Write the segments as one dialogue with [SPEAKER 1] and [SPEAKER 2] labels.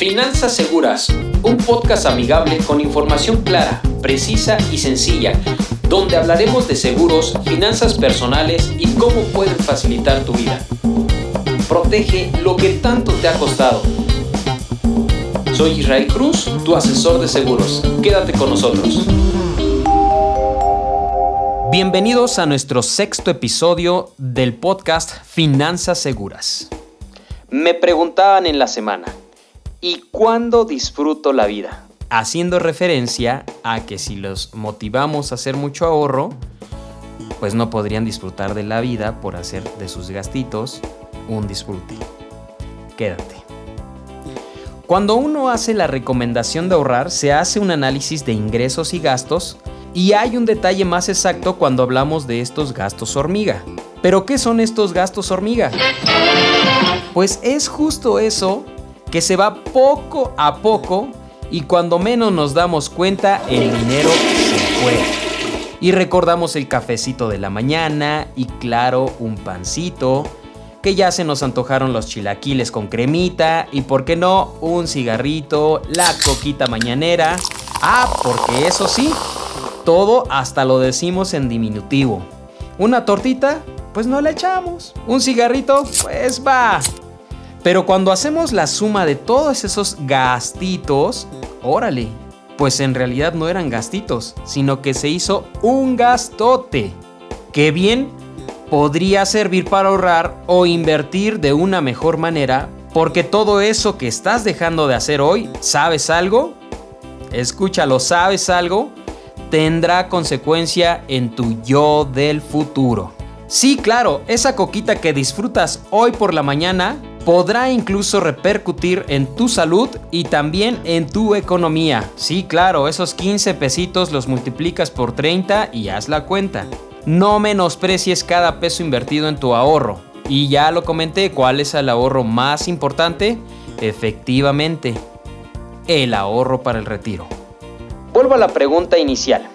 [SPEAKER 1] Finanzas Seguras, un podcast amigable con información clara, precisa y sencilla, donde hablaremos de seguros, finanzas personales y cómo pueden facilitar tu vida. Protege lo que tanto te ha costado. Soy Israel Cruz, tu asesor de seguros. Quédate con nosotros. Bienvenidos a nuestro sexto episodio del podcast Finanzas Seguras. Me preguntaban en la semana, ¿y cuándo disfruto la vida? Haciendo referencia a que si los motivamos a hacer mucho ahorro, pues no podrían disfrutar de la vida por hacer de sus gastitos un disfrute. Quédate. Cuando uno hace la recomendación de ahorrar, se hace un análisis de ingresos y gastos y hay un detalle más exacto cuando hablamos de estos gastos hormiga. ¿Pero qué son estos gastos hormiga? Pues es justo eso que se va poco a poco y cuando menos nos damos cuenta el dinero se fue. Y recordamos el cafecito de la mañana y claro, un pancito, que ya se nos antojaron los chilaquiles con cremita y por qué no, un cigarrito, la coquita mañanera. Ah, porque eso sí, todo hasta lo decimos en diminutivo. Una tortita, pues no la echamos. Un cigarrito, pues va. Pero cuando hacemos la suma de todos esos gastitos, órale, pues en realidad no eran gastitos, sino que se hizo un gastote. Que bien podría servir para ahorrar o invertir de una mejor manera, porque todo eso que estás dejando de hacer hoy, ¿sabes algo? Escúchalo, ¿sabes algo? Tendrá consecuencia en tu yo del futuro. Sí, claro, esa coquita que disfrutas hoy por la mañana podrá incluso repercutir en tu salud y también en tu economía. Sí, claro, esos 15 pesitos los multiplicas por 30 y haz la cuenta. No menosprecies cada peso invertido en tu ahorro. Y ya lo comenté, ¿cuál es el ahorro más importante? Efectivamente, el ahorro para el retiro. Vuelvo a la pregunta inicial.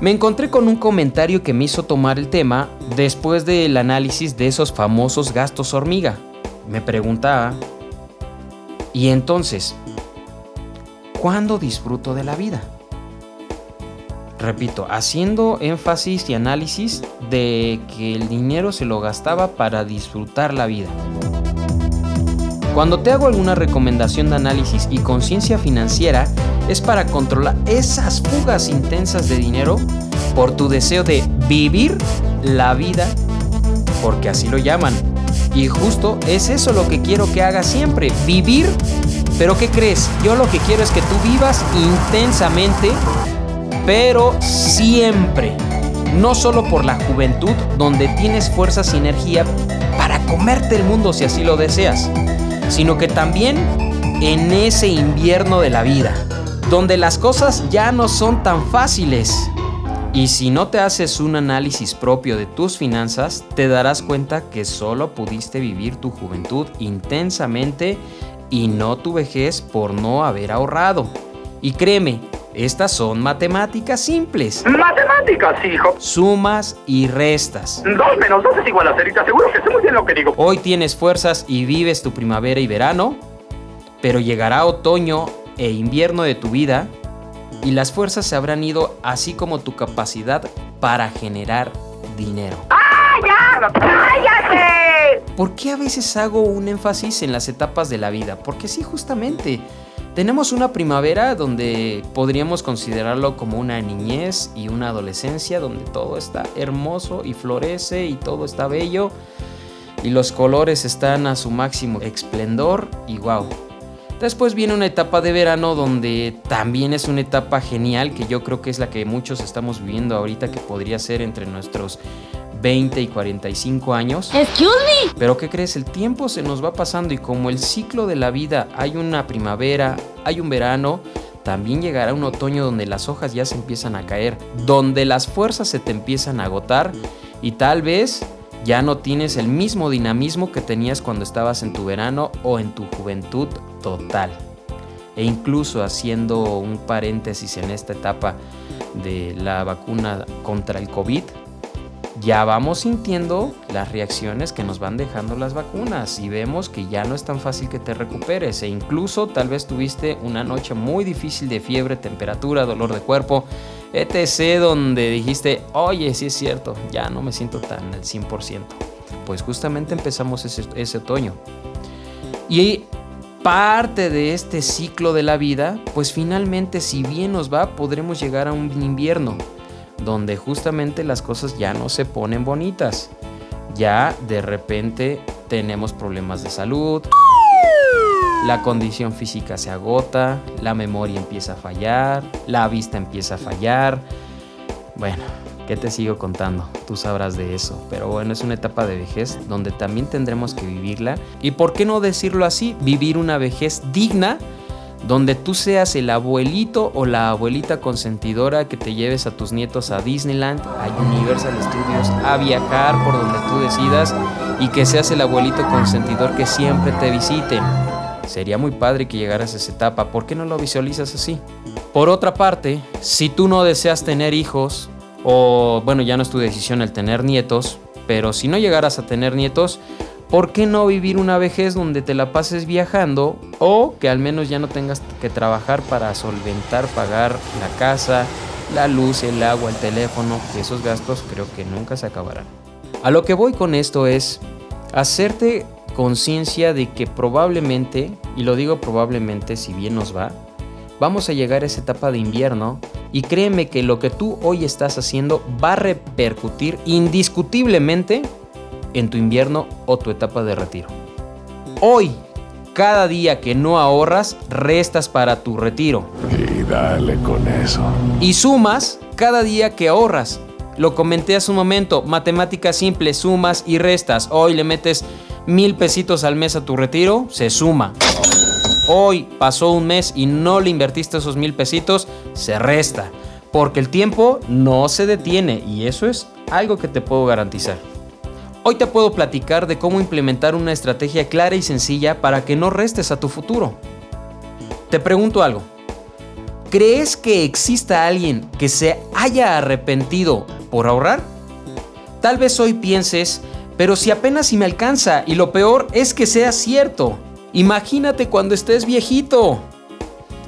[SPEAKER 1] Me encontré con un comentario que me hizo tomar el tema después del análisis de esos famosos gastos hormiga me preguntaba, ¿y entonces cuándo disfruto de la vida? Repito, haciendo énfasis y análisis de que el dinero se lo gastaba para disfrutar la vida. Cuando te hago alguna recomendación de análisis y conciencia financiera, es para controlar esas fugas intensas de dinero por tu deseo de vivir la vida, porque así lo llaman, y justo es eso lo que quiero que hagas siempre, vivir. Pero ¿qué crees? Yo lo que quiero es que tú vivas intensamente, pero siempre. No solo por la juventud, donde tienes fuerzas y energía para comerte el mundo si así lo deseas, sino que también en ese invierno de la vida, donde las cosas ya no son tan fáciles y si no te haces un análisis propio de tus finanzas, te darás cuenta que solo pudiste vivir tu juventud intensamente y no tu vejez por no haber ahorrado. Y créeme, estas son matemáticas simples.
[SPEAKER 2] Matemáticas, hijo.
[SPEAKER 1] Sumas y restas.
[SPEAKER 2] 2 menos 2 es igual a 0 seguro que sé muy bien lo que digo.
[SPEAKER 1] Hoy tienes fuerzas y vives tu primavera y verano, pero llegará otoño e invierno de tu vida y las fuerzas se habrán ido así como tu capacidad para generar dinero.
[SPEAKER 2] ¡Ah, ya! ¡Cállate!
[SPEAKER 1] ¿Por qué a veces hago un énfasis en las etapas de la vida? Porque sí, justamente. Tenemos una primavera donde podríamos considerarlo como una niñez y una adolescencia donde todo está hermoso y florece y todo está bello y los colores están a su máximo esplendor y wow, Después viene una etapa de verano donde también es una etapa genial que yo creo que es la que muchos estamos viviendo ahorita que podría ser entre nuestros 20 y 45 años.
[SPEAKER 3] Excuse me.
[SPEAKER 1] Pero ¿qué crees? El tiempo se nos va pasando y como el ciclo de la vida hay una primavera, hay un verano, también llegará un otoño donde las hojas ya se empiezan a caer, donde las fuerzas se te empiezan a agotar y tal vez ya no tienes el mismo dinamismo que tenías cuando estabas en tu verano o en tu juventud total. E incluso haciendo un paréntesis en esta etapa de la vacuna contra el COVID, ya vamos sintiendo las reacciones que nos van dejando las vacunas y vemos que ya no es tan fácil que te recuperes e incluso tal vez tuviste una noche muy difícil de fiebre, temperatura, dolor de cuerpo, etc. donde dijiste, oye, sí es cierto, ya no me siento tan al 100%. Pues justamente empezamos ese, ese otoño. Y parte de este ciclo de la vida, pues finalmente si bien nos va, podremos llegar a un invierno donde justamente las cosas ya no se ponen bonitas. Ya de repente tenemos problemas de salud, la condición física se agota, la memoria empieza a fallar, la vista empieza a fallar. Bueno, ¿qué te sigo contando? Tú sabrás de eso. Pero bueno, es una etapa de vejez donde también tendremos que vivirla. Y por qué no decirlo así, vivir una vejez digna donde tú seas el abuelito o la abuelita consentidora que te lleves a tus nietos a Disneyland, a Universal Studios, a viajar por donde tú decidas y que seas el abuelito consentidor que siempre te visiten. Sería muy padre que llegaras a esa etapa, ¿por qué no lo visualizas así? Por otra parte, si tú no deseas tener hijos, o bueno, ya no es tu decisión el tener nietos, pero si no llegaras a tener nietos, ¿por qué no vivir una vejez donde te la pases viajando o que al menos ya no tengas que trabajar para solventar, pagar la casa, la luz, el agua, el teléfono, esos gastos creo que nunca se acabarán? A lo que voy con esto es hacerte conciencia de que probablemente, y lo digo probablemente si bien nos va, vamos a llegar a esa etapa de invierno y créeme que lo que tú hoy estás haciendo va a repercutir indiscutiblemente en tu invierno o tu etapa de retiro. Hoy, cada día que no ahorras, restas para tu retiro.
[SPEAKER 3] Y dale con eso.
[SPEAKER 1] Y sumas cada día que ahorras. Lo comenté hace un momento, matemáticas simples, sumas y restas. Hoy le metes mil pesitos al mes a tu retiro, se suma. Hoy pasó un mes y no le invertiste esos mil pesitos, se resta. Porque el tiempo no se detiene y eso es algo que te puedo garantizar. Hoy te puedo platicar de cómo implementar una estrategia clara y sencilla para que no restes a tu futuro. Te pregunto algo. ¿Crees que exista alguien que se haya arrepentido por ahorrar? Tal vez hoy pienses, pero si apenas si me alcanza y lo peor es que sea cierto. Imagínate cuando estés viejito.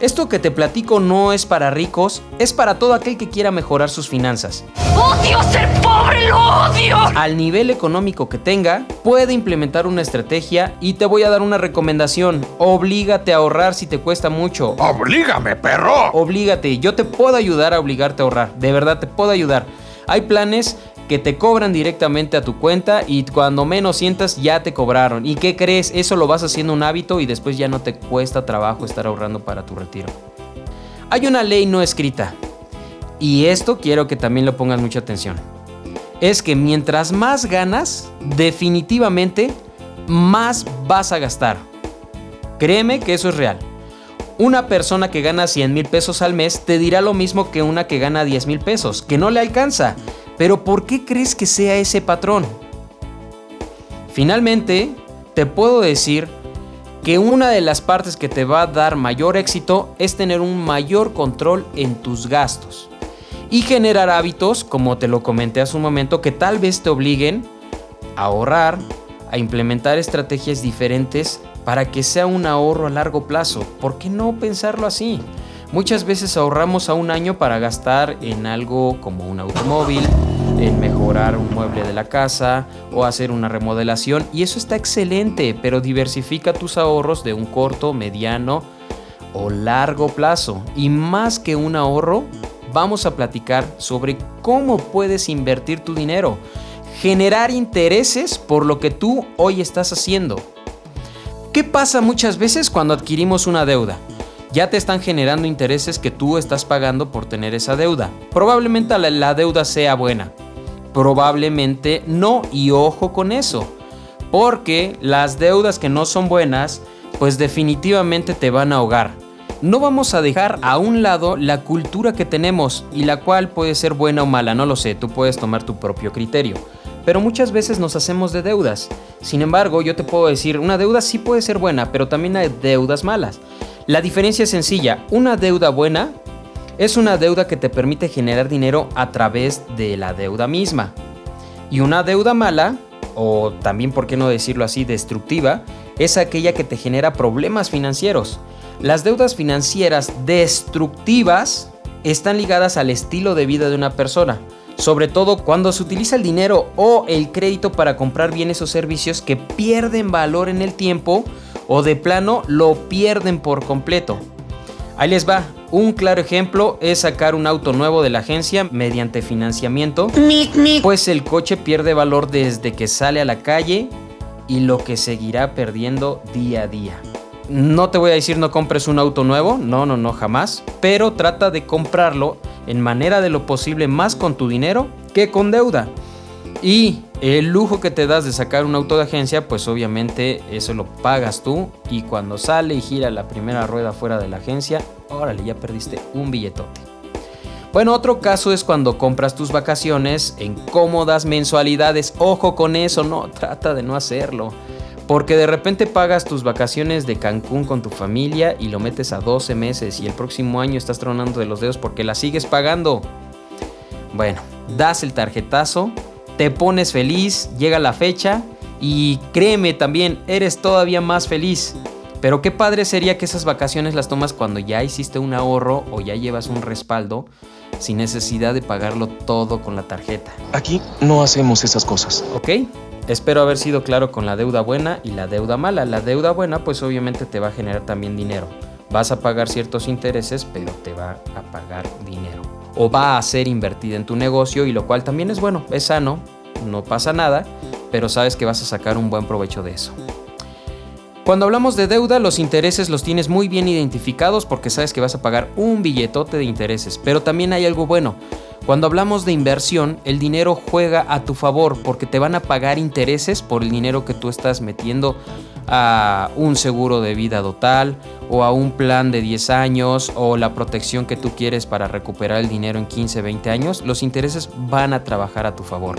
[SPEAKER 1] Esto que te platico no es para ricos, es para todo aquel que quiera mejorar sus finanzas.
[SPEAKER 2] ¡Odio ser pobre! ¡Lo odio!
[SPEAKER 1] Al nivel económico que tenga, puede implementar una estrategia y te voy a dar una recomendación. Oblígate a ahorrar si te cuesta mucho.
[SPEAKER 3] ¡Oblígame, perro!
[SPEAKER 1] Oblígate, yo te puedo ayudar a obligarte a ahorrar. De verdad te puedo ayudar. Hay planes que te cobran directamente a tu cuenta y cuando menos sientas ya te cobraron. ¿Y qué crees? Eso lo vas haciendo un hábito y después ya no te cuesta trabajo estar ahorrando para tu retiro. Hay una ley no escrita y esto quiero que también lo pongas mucha atención. Es que mientras más ganas, definitivamente más vas a gastar. Créeme que eso es real. Una persona que gana 100 mil pesos al mes te dirá lo mismo que una que gana 10 mil pesos, que no le alcanza. Pero ¿por qué crees que sea ese patrón? Finalmente, te puedo decir que una de las partes que te va a dar mayor éxito es tener un mayor control en tus gastos y generar hábitos, como te lo comenté hace un momento, que tal vez te obliguen a ahorrar, a implementar estrategias diferentes para que sea un ahorro a largo plazo. ¿Por qué no pensarlo así? Muchas veces ahorramos a un año para gastar en algo como un automóvil, en mejorar un mueble de la casa o hacer una remodelación y eso está excelente, pero diversifica tus ahorros de un corto, mediano o largo plazo. Y más que un ahorro, vamos a platicar sobre cómo puedes invertir tu dinero, generar intereses por lo que tú hoy estás haciendo. ¿Qué pasa muchas veces cuando adquirimos una deuda? Ya te están generando intereses que tú estás pagando por tener esa deuda. Probablemente la, deuda sea buena, probablemente no, y ojo con eso, porque las deudas que no son buenas, pues definitivamente te van a ahogar. No vamos a dejar a un lado la cultura que tenemos y la cual puede ser buena o mala, no lo sé, tú puedes tomar tu propio criterio. Pero muchas veces nos hacemos de deudas. Sin embargo, yo te puedo decir, una deuda sí puede ser buena, pero también hay deudas malas. La diferencia es sencilla, una deuda buena es una deuda que te permite generar dinero a través de la deuda misma. Y una deuda mala, o también por qué no decirlo así, destructiva, es aquella que te genera problemas financieros. Las deudas financieras destructivas están ligadas al estilo de vida de una persona, sobre todo cuando se utiliza el dinero o el crédito para comprar bienes o servicios que pierden valor en el tiempo o de plano lo pierden por completo. Ahí les va. Un claro ejemplo es sacar un auto nuevo de la agencia mediante financiamiento, pues el coche pierde valor desde que sale a la calle y lo que seguirá perdiendo día a día. No te voy a decir no compres un auto nuevo, no, no, no, jamás, pero trata de comprarlo en manera de lo posible más con tu dinero que con deuda. Y el lujo que te das de sacar un auto de agencia, pues obviamente eso lo pagas tú y cuando sale y gira la primera rueda fuera de la agencia, órale, ya perdiste un billetote. Bueno, otro caso es cuando compras tus vacaciones en cómodas mensualidades. Ojo con eso, no, trata de no hacerlo. Porque de repente pagas tus vacaciones de Cancún con tu familia y lo metes a 12 meses y el próximo año estás tronando de los dedos porque la sigues pagando. Bueno, das el tarjetazo te pones feliz, llega la fecha y créeme también, eres todavía más feliz. Pero qué padre sería que esas vacaciones las tomas cuando ya hiciste un ahorro o ya llevas un respaldo sin necesidad de pagarlo todo con la tarjeta.
[SPEAKER 4] Aquí no hacemos esas cosas.
[SPEAKER 1] ¿Ok? Espero haber sido claro con la deuda buena y la deuda mala. La deuda buena pues obviamente te va a generar también dinero. Vas a pagar ciertos intereses, pero te va a pagar dinero o va a ser invertida en tu negocio y lo cual también es bueno, es sano, no pasa nada, pero sabes que vas a sacar un buen provecho de eso. Cuando hablamos de deuda, los intereses los tienes muy bien identificados porque sabes que vas a pagar un billetote de intereses, pero también hay algo bueno. Cuando hablamos de inversión, el dinero juega a tu favor porque te van a pagar intereses por el dinero que tú estás metiendo a un seguro de vida total o a un plan de 10 años o la protección que tú quieres para recuperar el dinero en 15, 20 años, los intereses van a trabajar a tu favor.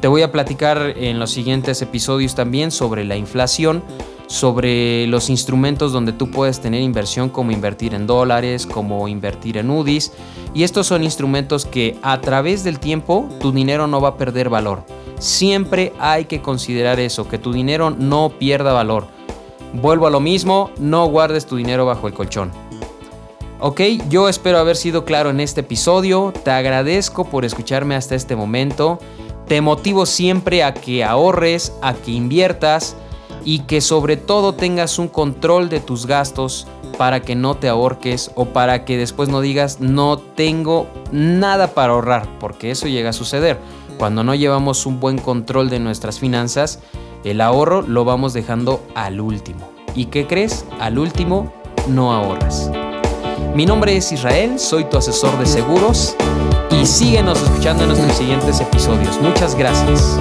[SPEAKER 1] Te voy a platicar en los siguientes episodios también sobre la inflación, sobre los instrumentos donde tú puedes tener inversión como invertir en dólares, como invertir en UDIs. Y estos son instrumentos que a través del tiempo tu dinero no va a perder valor. Siempre hay que considerar eso, que tu dinero no pierda valor. Vuelvo a lo mismo, no guardes tu dinero bajo el colchón. Ok, yo espero haber sido claro en este episodio, te agradezco por escucharme hasta este momento, te motivo siempre a que ahorres, a que inviertas, y que sobre todo tengas un control de tus gastos para que no te ahorques o para que después no digas no tengo nada para ahorrar, porque eso llega a suceder. Cuando no llevamos un buen control de nuestras finanzas, el ahorro lo vamos dejando al último. ¿Y qué crees? Al último no ahorras. Mi nombre es Israel, soy tu asesor de seguros y síguenos escuchando en nuestros siguientes episodios. Muchas gracias.